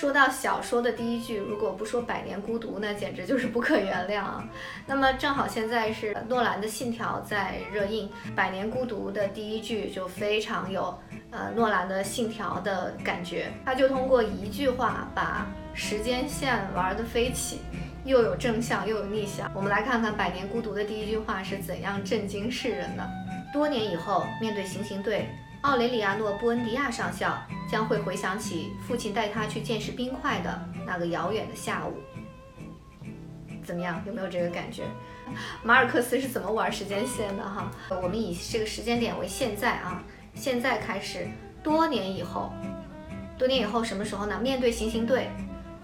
说到小说的第一句，如果不说《百年孤独》，那简直就是不可原谅啊。那么正好现在是诺兰的《信条》在热映，《百年孤独》的第一句就非常有呃诺兰的《信条》的感觉，他就通过一句话把时间线玩得飞起，又有正向又有逆向。我们来看看《百年孤独》的第一句话是怎样震惊世人的。多年以后，面对行刑队，奥雷里亚诺·布恩迪亚上校将会回想起父亲带他去见识冰块的那个遥远的下午。怎么样？有没有这个感觉？马尔克斯是怎么玩时间线的？哈，我们以这个时间点为现在啊，现在开始，多年以后，多年以后什么时候呢？面对行刑队，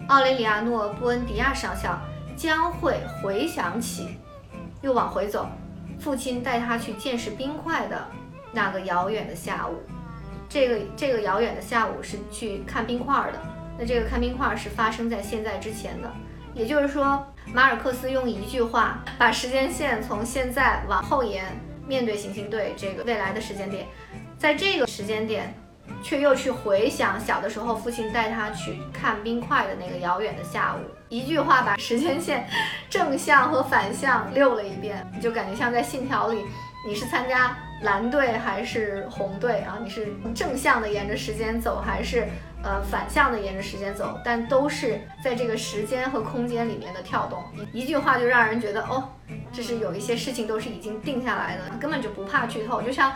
奥雷里亚诺·布恩迪亚上校将会回想起，又往回走。父亲带他去见识冰块的那个遥远的下午，这个这个遥远的下午是去看冰块的。那这个看冰块是发生在现在之前的，也就是说，马尔克斯用一句话把时间线从现在往后延，面对行星队这个未来的时间点，在这个时间点，却又去回想小的时候父亲带他去看冰块的那个遥远的下午。一句话把时间线正向和反向溜了一遍，你就感觉像在信条里，你是参加蓝队还是红队啊？你是正向的沿着时间走，还是呃反向的沿着时间走？但都是在这个时间和空间里面的跳动。一句话就让人觉得哦，这是有一些事情都是已经定下来的，根本就不怕剧透，就像。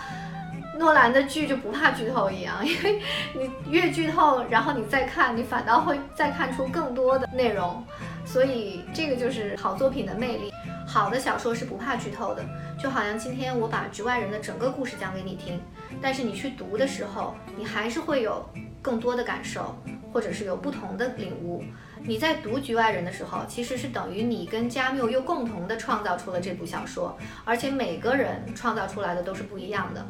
诺兰的剧就不怕剧透一样，因为你越剧透，然后你再看，你反倒会再看出更多的内容，所以这个就是好作品的魅力。好的小说是不怕剧透的，就好像今天我把《局外人》的整个故事讲给你听，但是你去读的时候，你还是会有更多的感受，或者是有不同的领悟。你在读《局外人》的时候，其实是等于你跟加缪又共同的创造出了这部小说，而且每个人创造出来的都是不一样的。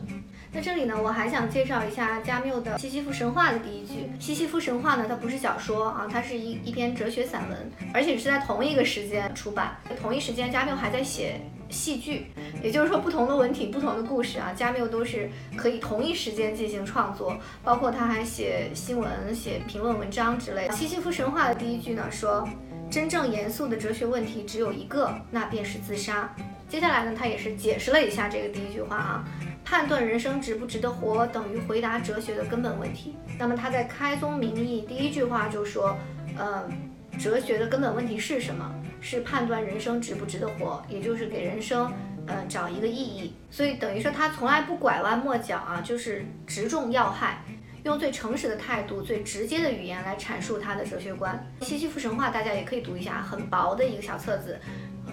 那这里呢，我还想介绍一下加缪的《西西弗神话》的第一句。《西西弗神话》呢，它不是小说啊，它是一一篇哲学散文，而且是在同一个时间出版。同一时间，加缪还在写戏剧，也就是说，不同的文体、不同的故事啊，加缪都是可以同一时间进行创作。包括他还写新闻、写评论文章之类。《西西弗神话》的第一句呢，说：“真正严肃的哲学问题只有一个，那便是自杀。”接下来呢，他也是解释了一下这个第一句话啊。判断人生值不值得活，等于回答哲学的根本问题。那么他在开宗明义第一句话就说，呃，哲学的根本问题是什么？是判断人生值不值得活，也就是给人生，呃，找一个意义。所以等于说他从来不拐弯抹角啊，就是直中要害，用最诚实的态度、最直接的语言来阐述他的哲学观。西西弗神话大家也可以读一下，很薄的一个小册子，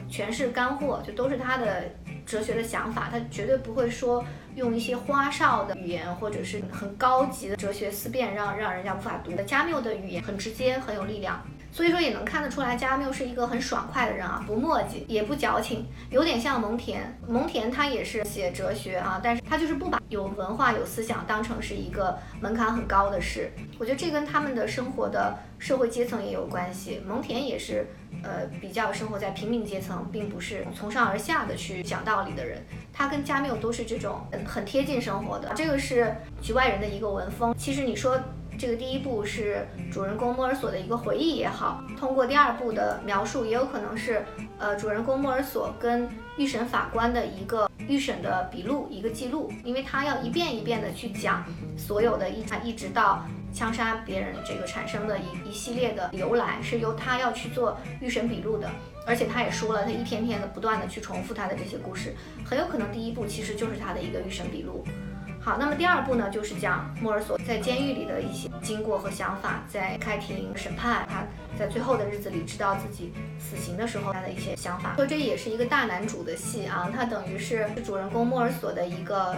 全是干货，就都是他的。哲学的想法，他绝对不会说用一些花哨的语言，或者是很高级的哲学思辨，让让人家无法读的。加缪的语言很直接，很有力量。所以说也能看得出来，加缪是一个很爽快的人啊，不墨迹，也不矫情，有点像蒙恬。蒙恬他也是写哲学啊，但是他就是不把有文化、有思想当成是一个门槛很高的事。我觉得这跟他们的生活的社会阶层也有关系。蒙恬也是，呃，比较生活在平民阶层，并不是从上而下的去讲道理的人。他跟加缪都是这种很贴近生活的。这个是局外人的一个文风。其实你说。这个第一部是主人公莫尔索的一个回忆也好，通过第二部的描述，也有可能是呃主人公莫尔索跟预审法官的一个预审的笔录，一个记录，因为他要一遍一遍的去讲所有的一一直到枪杀别人这个产生的一一系列的由来，是由他要去做预审笔录的，而且他也说了，他一天天的不断的去重复他的这些故事，很有可能第一部其实就是他的一个预审笔录。好，那么第二步呢，就是讲莫尔索在监狱里的一些经过和想法，在开庭审判，他在最后的日子里知道自己死刑的时候他的一些想法。所以这也是一个大男主的戏啊，他等于是主人公莫尔索的一个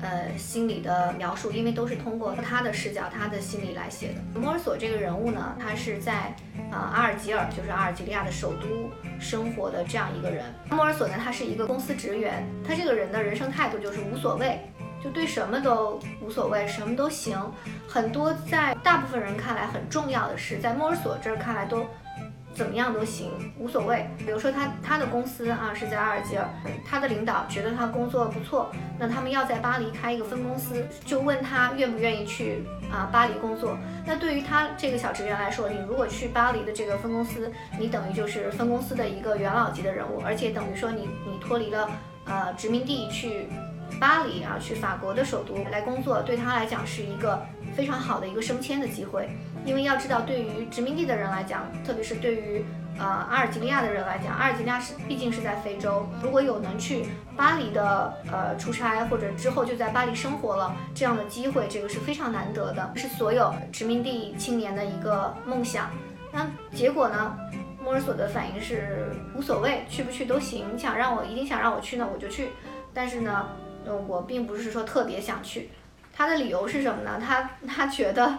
呃心理的描述，因为都是通过他的视角、他的心理来写的。莫尔索这个人物呢，他是在啊阿尔及尔，就是阿尔及利亚的首都生活的这样一个人。莫尔索呢，他是一个公司职员，他这个人的人生态度就是无所谓。就对什么都无所谓，什么都行。很多在大部分人看来很重要的事，在莫尔索这儿看来都怎么样都行，无所谓。比如说他他的公司啊是在阿尔及尔，他的领导觉得他工作不错，那他们要在巴黎开一个分公司，就问他愿不愿意去啊巴黎工作。那对于他这个小职员来说，你如果去巴黎的这个分公司，你等于就是分公司的一个元老级的人物，而且等于说你你脱离了呃殖民地去巴黎啊，去法国的首都来工作，对他来讲是一个非常好的一个升迁的机会。因为要知道，对于殖民地的人来讲，特别是对于呃阿尔及利亚的人来讲，阿尔及利亚是毕竟是在非洲，如果有能去巴黎的呃出差，或者之后就在巴黎生活了这样的机会，这个是非常难得的，是所有殖民地青年的一个梦想。那结果呢？莫尔索的反应是无所谓，去不去都行。你想让我一定想让我去呢，我就去。但是呢，嗯，我并不是说特别想去。他的理由是什么呢？他他觉得。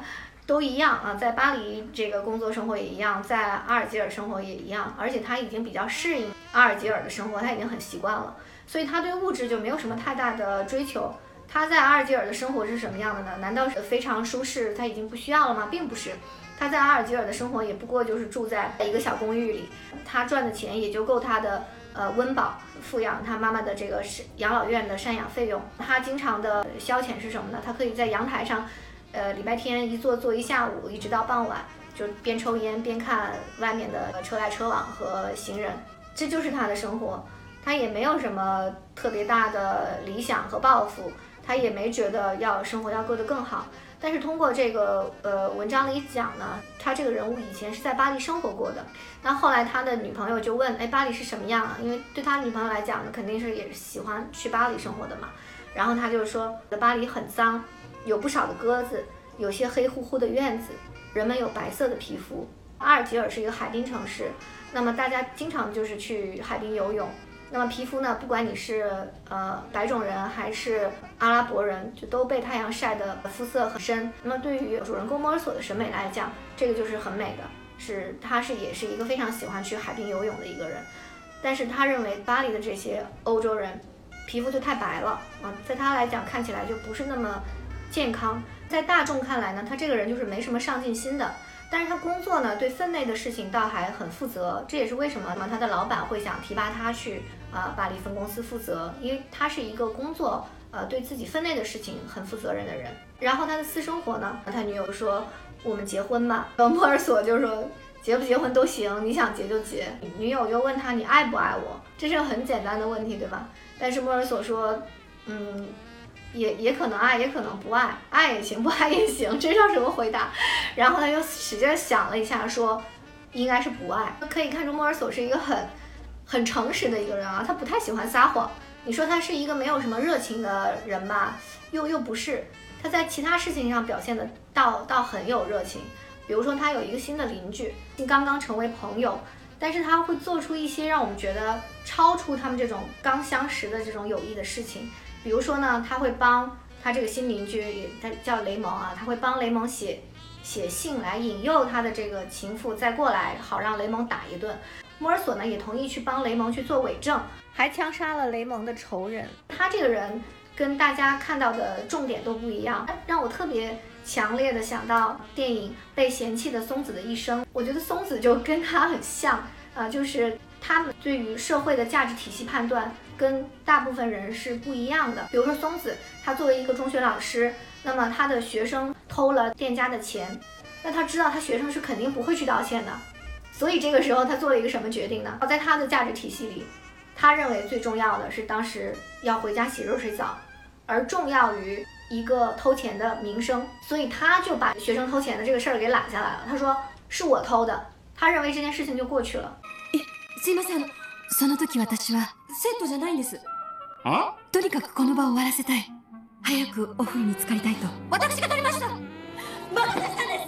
都一样啊，在巴黎这个工作生活也一样，在阿尔及尔生活也一样，而且他已经比较适应阿尔及尔的生活，他已经很习惯了，所以他对物质就没有什么太大的追求。他在阿尔及尔的生活是什么样的呢？难道是非常舒适，他已经不需要了吗？并不是，他在阿尔及尔的生活也不过就是住在一个小公寓里，他赚的钱也就够他的呃温饱，富养他妈妈的这个是养老院的赡养费用。他经常的消遣是什么呢？他可以在阳台上。呃，礼拜天一坐坐一下午，一直到傍晚，就边抽烟边看外面的车来车往和行人，这就是他的生活。他也没有什么特别大的理想和抱负，他也没觉得要生活要过得更好。但是通过这个呃文章里讲呢，他这个人物以前是在巴黎生活过的。那后来他的女朋友就问，哎，巴黎是什么样啊？因为对他女朋友来讲呢，肯定是也喜欢去巴黎生活的嘛。然后他就说，巴黎很脏。有不少的鸽子，有些黑乎乎的院子，人们有白色的皮肤。阿尔及尔是一个海滨城市，那么大家经常就是去海滨游泳。那么皮肤呢，不管你是呃白种人还是阿拉伯人，就都被太阳晒得肤色很深。那么对于主人公莫尔索的审美来讲，这个就是很美的，是他是也是一个非常喜欢去海滨游泳的一个人。但是他认为巴黎的这些欧洲人皮肤就太白了啊，在他来讲看起来就不是那么。健康，在大众看来呢，他这个人就是没什么上进心的。但是他工作呢，对分内的事情倒还很负责。这也是为什么那么，他的老板会想提拔他去啊巴黎分公司负责，因为他是一个工作呃对自己分内的事情很负责任的人。然后他的私生活呢，他女友说我们结婚吧。然后莫尔索就说结不结婚都行，你想结就结。女友又问他你爱不爱我？这是个很简单的问题，对吧？但是莫尔索说，嗯。也也可能爱，也可能不爱，爱也行，不爱也行，这叫什么回答？然后他又使劲想了一下，说应该是不爱。可以看出莫尔索是一个很很诚实的一个人啊，他不太喜欢撒谎。你说他是一个没有什么热情的人吧，又又不是。他在其他事情上表现的倒倒很有热情，比如说他有一个新的邻居，刚刚成为朋友，但是他会做出一些让我们觉得超出他们这种刚相识的这种友谊的事情。比如说呢，他会帮他这个新邻居，他叫雷蒙啊，他会帮雷蒙写写信来引诱他的这个情妇再过来，好让雷蒙打一顿。莫尔索呢也同意去帮雷蒙去做伪证，还枪杀了雷蒙的仇人。他这个人跟大家看到的重点都不一样，让我特别强烈的想到电影《被嫌弃的松子的一生》。我觉得松子就跟他很像啊，就是他们对于社会的价值体系判断。跟大部分人是不一样的。比如说松子，他作为一个中学老师，那么他的学生偷了店家的钱，那他知道他学生是肯定不会去道歉的，所以这个时候他做了一个什么决定呢？在他的价值体系里，他认为最重要的是当时要回家洗热水澡，而重要于一个偷钱的名声，所以他就把学生偷钱的这个事儿给揽下来了。他说是我偷的，他认为这件事情就过去了。すいません。その時私は生徒じゃないんです。あ？とにかくこの場を終わらせたい。早くオフに浸かりたいと。私が取りました。马克さんで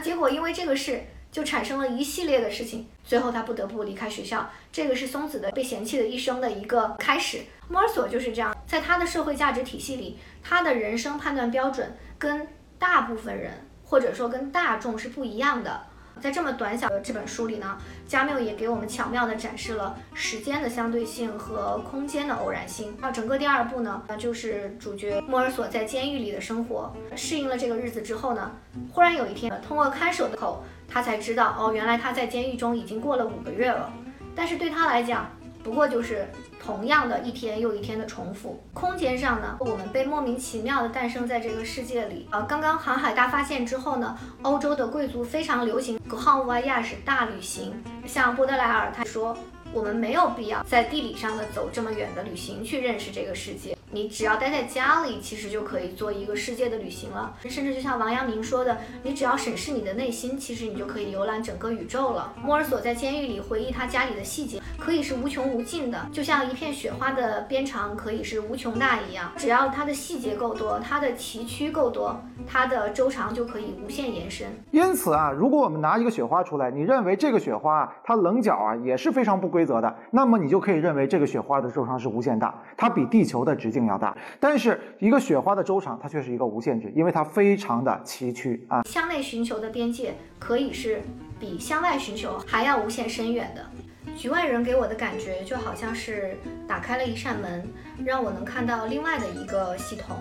す。结果因为这个事， 就产生了一系列的事情，最后他不得不离开学校。这个是松子的被嫌弃的一生的一个开始。莫尔索就是这样，在他的社会价值体系里，他的人生判断标准跟大部分人或者说跟大众是不一样的。在这么短小的这本书里呢，加缪也给我们巧妙地展示了时间的相对性和空间的偶然性。那整个第二部呢，就是主角莫尔索在监狱里的生活，适应了这个日子之后呢，忽然有一天，通过看守的口，他才知道哦，原来他在监狱中已经过了五个月了。但是对他来讲，不过就是同样的一天又一天的重复。空间上呢，我们被莫名其妙的诞生在这个世界里。啊，刚刚航海大发现之后呢，欧洲的贵族非常流行 grand voyage 大旅行。像波德莱尔他说，我们没有必要在地理上的走这么远的旅行去认识这个世界。你只要待在家里，其实就可以做一个世界的旅行了。甚至就像王阳明说的，你只要审视你的内心，其实你就可以游览整个宇宙了。莫尔索在监狱里回忆他家里的细节，可以是无穷无尽的，就像一片雪花的边长可以是无穷大一样。只要它的细节够多，它的崎岖够多，它的周长就可以无限延伸。因此啊，如果我们拿一个雪花出来，你认为这个雪花它棱角啊也是非常不规则的，那么你就可以认为这个雪花的周长是无限大，它比地球的直径。要大，但是一个雪花的周长，它却是一个无限制，因为它非常的崎岖啊。向内寻求的边界可以是比向外寻求还要无限深远的。局外人给我的感觉就好像是打开了一扇门，让我能看到另外的一个系统。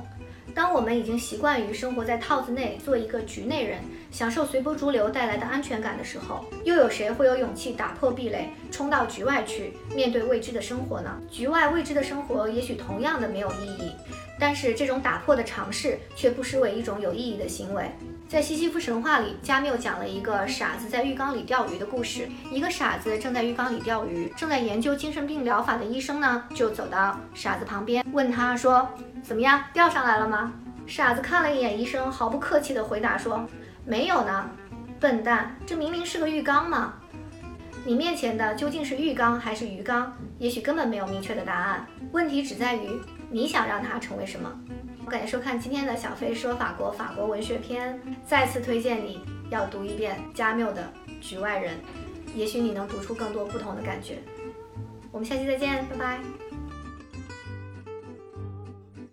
当我们已经习惯于生活在套子内，做一个局内人，享受随波逐流带来的安全感的时候，又有谁会有勇气打破壁垒，冲到局外去面对未知的生活呢？局外未知的生活也许同样的没有意义，但是这种打破的尝试却不失为一种有意义的行为。在西西弗神话里，加缪讲了一个傻子在浴缸里钓鱼的故事。一个傻子正在浴缸里钓鱼，正在研究精神病疗法的医生呢，就走到傻子旁边，问他说：“怎么样，钓上来了吗？”傻子看了一眼医生，毫不客气地回答说：“没有呢，笨蛋，这明明是个浴缸嘛！你面前的究竟是浴缸还是鱼缸？也许根本没有明确的答案。问题只在于你想让它成为什么。”感谢收看今天的小飞说法国法国文学篇，再次推荐你要读一遍加缪的《局外人》，也许你能读出更多不同的感觉。我们下期再见，拜拜。